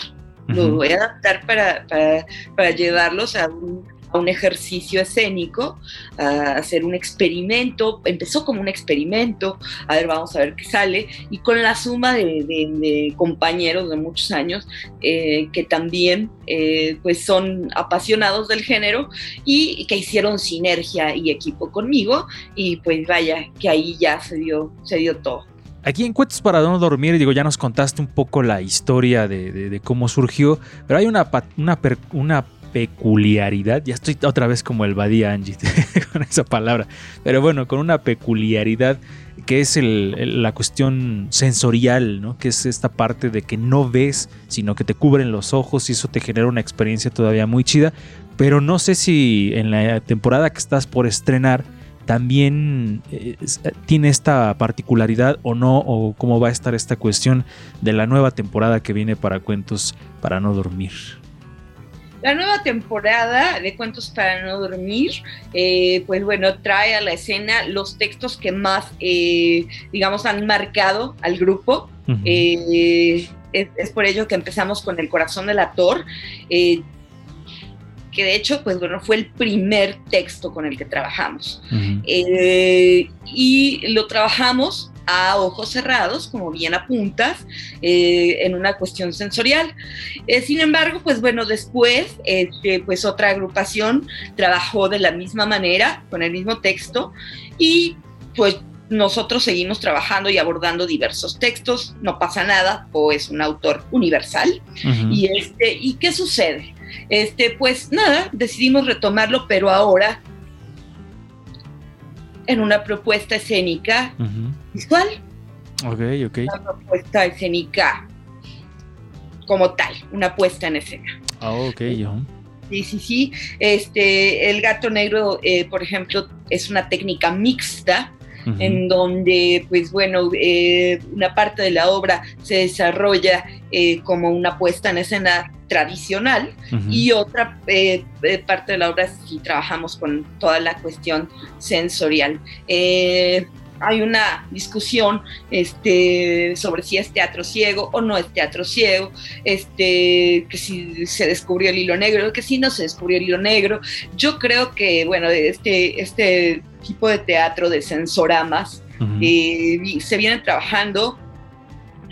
los voy a adaptar para, para, para llevarlos a un, un ejercicio escénico, a hacer un experimento. Empezó como un experimento, a ver, vamos a ver qué sale, y con la suma de, compañeros de muchos años eh, que también eh, pues son apasionados del género y que hicieron sinergia y equipo conmigo, y pues vaya, que ahí ya se dio, se dio todo. Aquí en Cuentos para no dormir, digo, ya nos contaste un poco la historia de, cómo surgió, pero hay una, una peculiaridad, ya estoy otra vez como el Badía Angie con esa palabra, pero bueno, con una peculiaridad que es el- la cuestión sensorial, ¿no? que es esta parte de que no ves, sino que te cubren los ojos y eso te genera una experiencia todavía muy chida, pero no sé si en la temporada que estás por estrenar, también eh, tiene esta particularidad o no, o cómo va a estar esta cuestión de la nueva temporada que viene para Cuentos para no dormir. La nueva temporada de Cuentos para no dormir, eh, pues bueno, trae a la escena los textos que más, eh, digamos, han marcado al grupo. Eh, es, es por ello que empezamos con El corazón del actor, que de hecho, pues bueno, fue el primer texto con el que trabajamos. Y lo trabajamos a ojos cerrados, como bien apuntas, eh, en una cuestión sensorial. Eh, sin embargo, pues bueno, después, este, pues otra agrupación trabajó de la misma manera, con el mismo texto, y pues nosotros seguimos trabajando y abordando diversos textos, no pasa nada, o es un autor universal. Y, este, ¿Y qué sucede? Este, pues nada, decidimos retomarlo, pero ahora en una propuesta escénica visual, Ok, ok. una propuesta escénica como tal, una puesta en escena. Ah, ok, yo. Sí, sí, sí. Este, el gato negro, eh, por ejemplo, es una técnica mixta En donde, pues bueno, eh, una parte de la obra se desarrolla eh, como una puesta en escena tradicional y otra eh, parte de la obra sí trabajamos con toda la cuestión sensorial. Hay una discusión este, sobre si es teatro ciego o no es teatro ciego, este, que si se descubrió el hilo negro, que si no se descubrió el hilo negro. Yo creo que, bueno, este, este tipo de teatro de sensoramas eh, se vienen trabajando,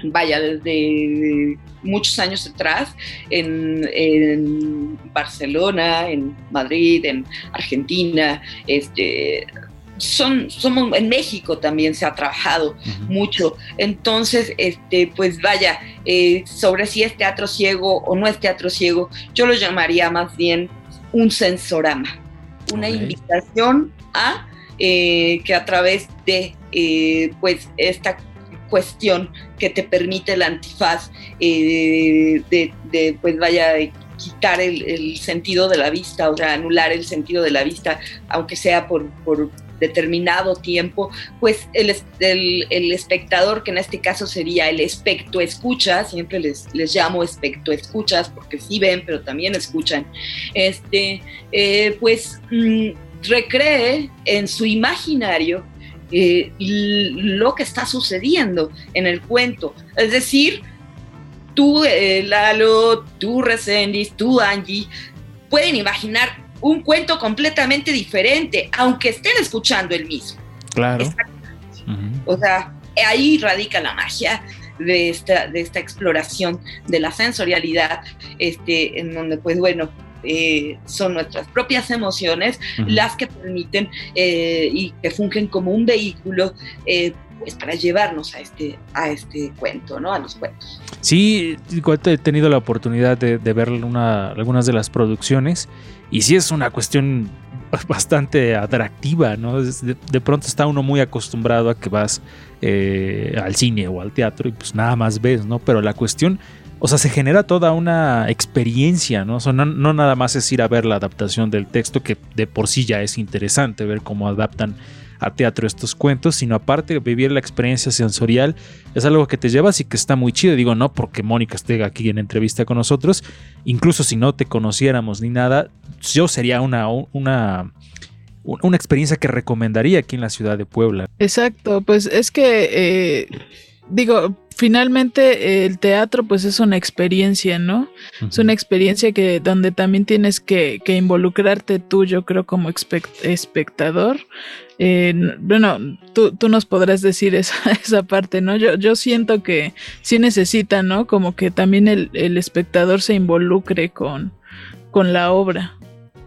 vaya, desde muchos años atrás, en, en Barcelona, en Madrid, en Argentina, este, son, somos, en México también se ha trabajado mucho. Entonces, este, pues vaya, eh, sobre si es teatro ciego o no es teatro ciego, yo lo llamaría más bien un sensorama, una invitación a eh, que a través de eh, pues esta cuestión que te permite el antifaz eh, de, pues vaya quitar el, sentido de la vista, o sea, anular el sentido de la vista, aunque sea por, por determinado tiempo, pues el, el- el espectador, que en este caso sería el especto escucha, siempre les, les llamo especto escuchas porque sí ven, pero también escuchan, este, eh, pues mm, recree en su imaginario eh, lo que está sucediendo en el cuento. Es decir, tú, eh, Lalo, tú, Resendiz, tú, Angie, pueden imaginar un cuento completamente diferente, aunque estén escuchando el mismo. Claro. O sea, ahí radica la magia de esta, de esta exploración de la sensorialidad, este, en donde, pues bueno, eh, son nuestras propias emociones las que permiten eh, y que fungen como un vehículo eh, pues para llevarnos a este, a este cuento, ¿no? A los cuentos. Sí, he tenido la oportunidad de, de ver una- algunas de las producciones y sí es una cuestión bastante atractiva, ¿no? De, de pronto está uno muy acostumbrado a que vas eh, al cine o al teatro y pues nada más ves, ¿no? Pero la cuestión, o sea, se genera toda una experiencia, ¿no? O sea, no, nada más es ir a ver la adaptación del texto, que de por sí ya es interesante ver cómo adaptan a teatro estos cuentos, sino aparte vivir la experiencia sensorial es algo que te llevas y que está muy chido. Digo, no porque Mónica esté aquí en entrevista con nosotros, incluso si no te conociéramos ni nada, yo sería una, una, una experiencia que recomendaría aquí en la ciudad de Puebla. Exacto, pues es que, eh, digo, finalmente eh, el teatro pues es una experiencia, ¿no? Es una experiencia que donde también tienes que, que involucrarte tú, yo creo, como expect- espectador. Eh, bueno, tú, tú nos podrás decir esa, esa parte, ¿no? Yo, yo siento que sí necesita, ¿no? Como que también el, el espectador se involucre con, con la obra.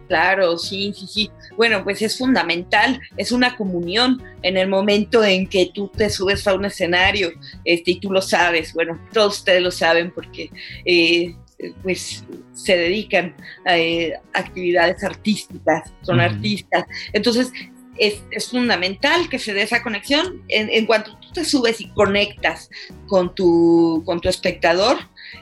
Claro, sí, sí, sí. Bueno, pues es fundamental, es una comunión en el momento en que tú te subes a un escenario, este, y tú lo sabes, bueno, todos ustedes lo saben porque eh, pues se dedican a eh, actividades artísticas, son artistas. Entonces, es, es fundamental que se dé esa conexión. En, en cuanto tú te subes y conectas con tu, con tu espectador,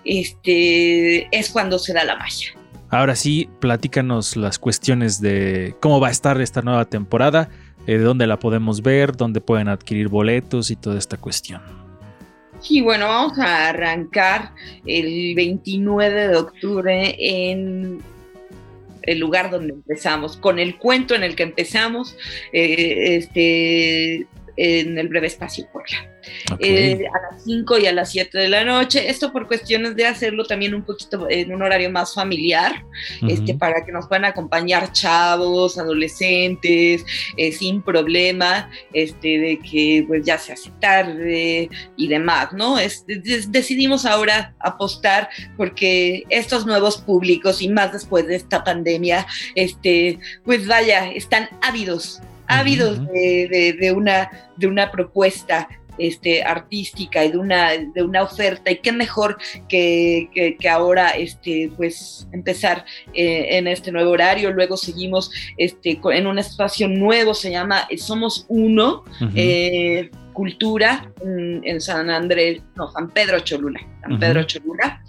este, es cuando se da la magia. Ahora sí, platícanos las cuestiones de cómo va a estar esta nueva temporada, eh, de dónde la podemos ver, dónde pueden adquirir boletos y toda esta cuestión. Sí, bueno, vamos a arrancar el 29 de octubre en el lugar donde empezamos, con el cuento en el que empezamos, eh, este, en el breve espacio Puebla. Ok. Eh, a las 5 y a las 7 de la noche. Esto por cuestiones de hacerlo también un poquito en un horario más familiar, este, Ujú. para que nos puedan acompañar chavos, adolescentes, eh, sin problema, este, de que pues ya se hace tarde y demás, ¿no? Es- des- decidimos ahora apostar porque estos nuevos públicos y más después de esta pandemia, este, pues vaya, están ávidos, ávidos de, de- de una, de una propuesta este, artística y de una, de una oferta y qué mejor que, que- que ahora este, pues empezar eh, en este nuevo horario, luego seguimos este, en un espacio nuevo, se llama eh, Somos Uno, eh, Cultura en San Andrés, no, San Pedro Cholula, San. Pedro Cholula.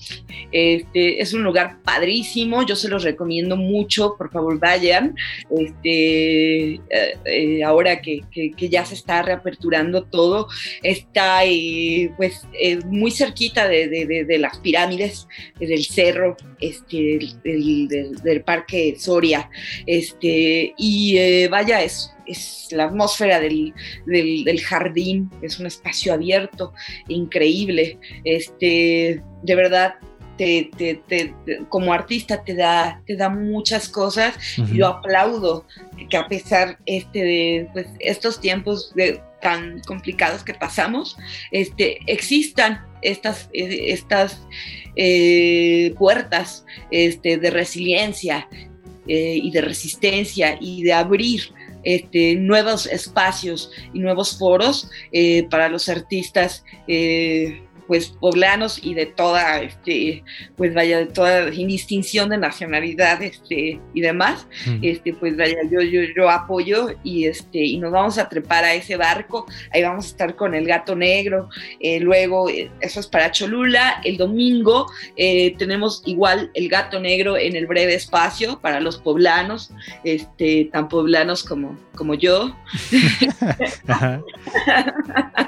Este, es un lugar padrísimo, yo se los recomiendo mucho, por favor vayan. Este, eh, eh, ahora que, que- que ya se está reaperturando todo, está eh, pues muy cerquita de, de- de- de las pirámides, del cerro, este, del, del- del parque Soria. Este, y vaya, es, es la atmósfera del, del, del jardín, es un espacio abierto, increíble. Este, de verdad, te, te- como artista te da, te da muchas cosas. Yo aplaudo que a pesar este de pues, estos tiempos de- tan complicados que pasamos, este, existan estas, eh, estas eh, puertas este, de resiliencia eh, y de resistencia y de abrir este, nuevos espacios y nuevos foros eh, para los artistas eh, pues poblanos y de toda este pues vaya de toda sin distinción de nacionalidad este y demás Ujú. este pues vaya yo yo yo apoyo y este y nos vamos a trepar a ese barco. Ahí vamos a estar con el gato negro eh, luego eh, eso es para Cholula. El domingo eh, tenemos igual el gato negro en el breve espacio para los poblanos este tan poblanos como como yo.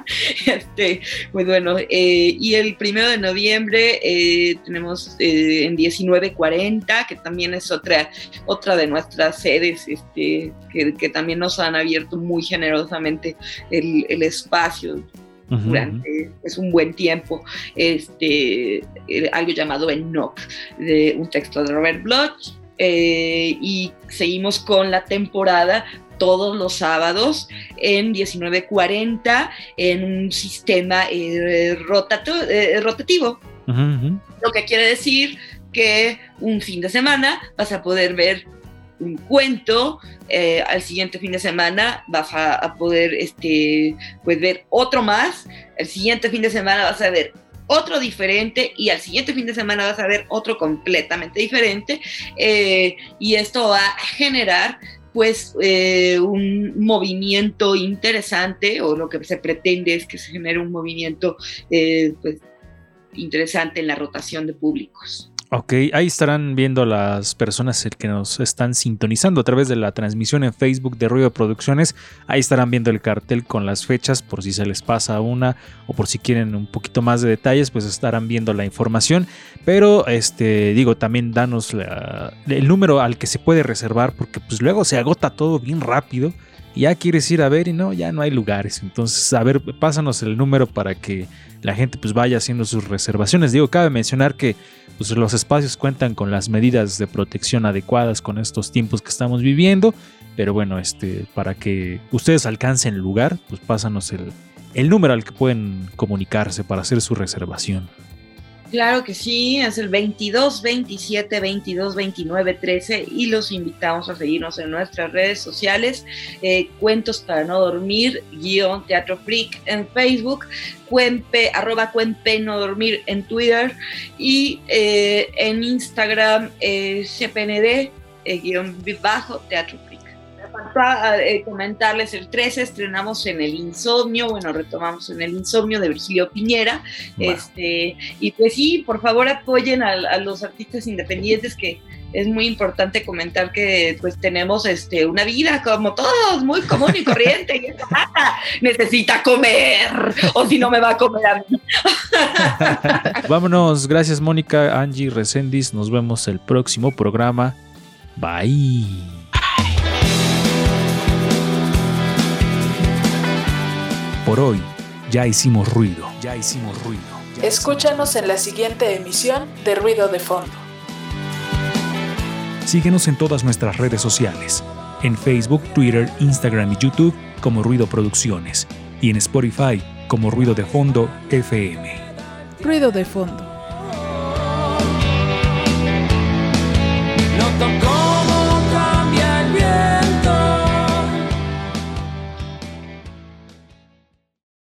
Este, pues bueno, eh, y el primero de noviembre eh, tenemos eh, en 1940, que también es otra, otra de nuestras sedes, este, que, que también nos han abierto muy generosamente el, el espacio durante es un buen tiempo, este, eh, algo llamado Enoch, de un texto de Robert Bloch, eh, y seguimos con la temporada todos los sábados en 1940 en un sistema eh, rotato- eh, rotativo, lo que quiere decir que un fin de semana vas a poder ver un cuento, eh, al siguiente fin de semana vas a, a poder este, pues, ver otro más, al siguiente fin de semana vas a ver otro diferente y al siguiente fin de semana vas a ver otro completamente diferente eh, y esto va a generar pues eh, un movimiento interesante o lo que se pretende es que se genere un movimiento eh, pues, interesante en la rotación de públicos. Ok, ahí estarán viendo las personas que nos están sintonizando a través de la transmisión en Facebook de Ruido Producciones. Ahí estarán viendo el cartel con las fechas por si se les pasa una o por si quieren un poquito más de detalles, pues estarán viendo la información. Pero este digo, también danos el número al que se puede reservar porque pues luego se agota todo bien rápido. Ya quieres ir a ver y no, ya no hay lugares. Entonces, a ver, pásanos el número para que la gente pues vaya haciendo sus reservaciones. Digo, cabe mencionar que pues los espacios cuentan con las medidas de protección adecuadas con estos tiempos que estamos viviendo. Pero bueno, este, para que ustedes alcancen el lugar, pues pásanos el, el número al que pueden comunicarse para hacer su reservación. Claro que sí, es el 22 27 22 29 13 y los invitamos a seguirnos en nuestras redes sociales, eh, Cuentos para no dormir, guion Teatro Freak en Facebook, cuempe, arroba cuempe no dormir en Twitter y eh, en Instagram eh, CPND, guion bajo Teatro Freak. Falta eh, comentarles, el 13 estrenamos en El Insomnio, bueno, retomamos en El Insomnio de Virgilio Piñera, Wow. este, y pues sí, por favor apoyen a, a los artistas independientes que es muy importante comentar que pues tenemos este una vida como todos, muy común y corriente, y esta necesita comer, o si no me va a comer a mí. Vámonos, gracias Mónica, Angie, Recendis, nos vemos el próximo programa. Bye. Por hoy, ya hicimos ruido, ya hicimos ruido. ya Escúchanos en la siguiente emisión de Ruido de Fondo. Síguenos en todas nuestras redes sociales, en Facebook, Twitter, Instagram y YouTube como Ruido Producciones y en Spotify como Ruido de Fondo FM. Ruido de Fondo. No tocó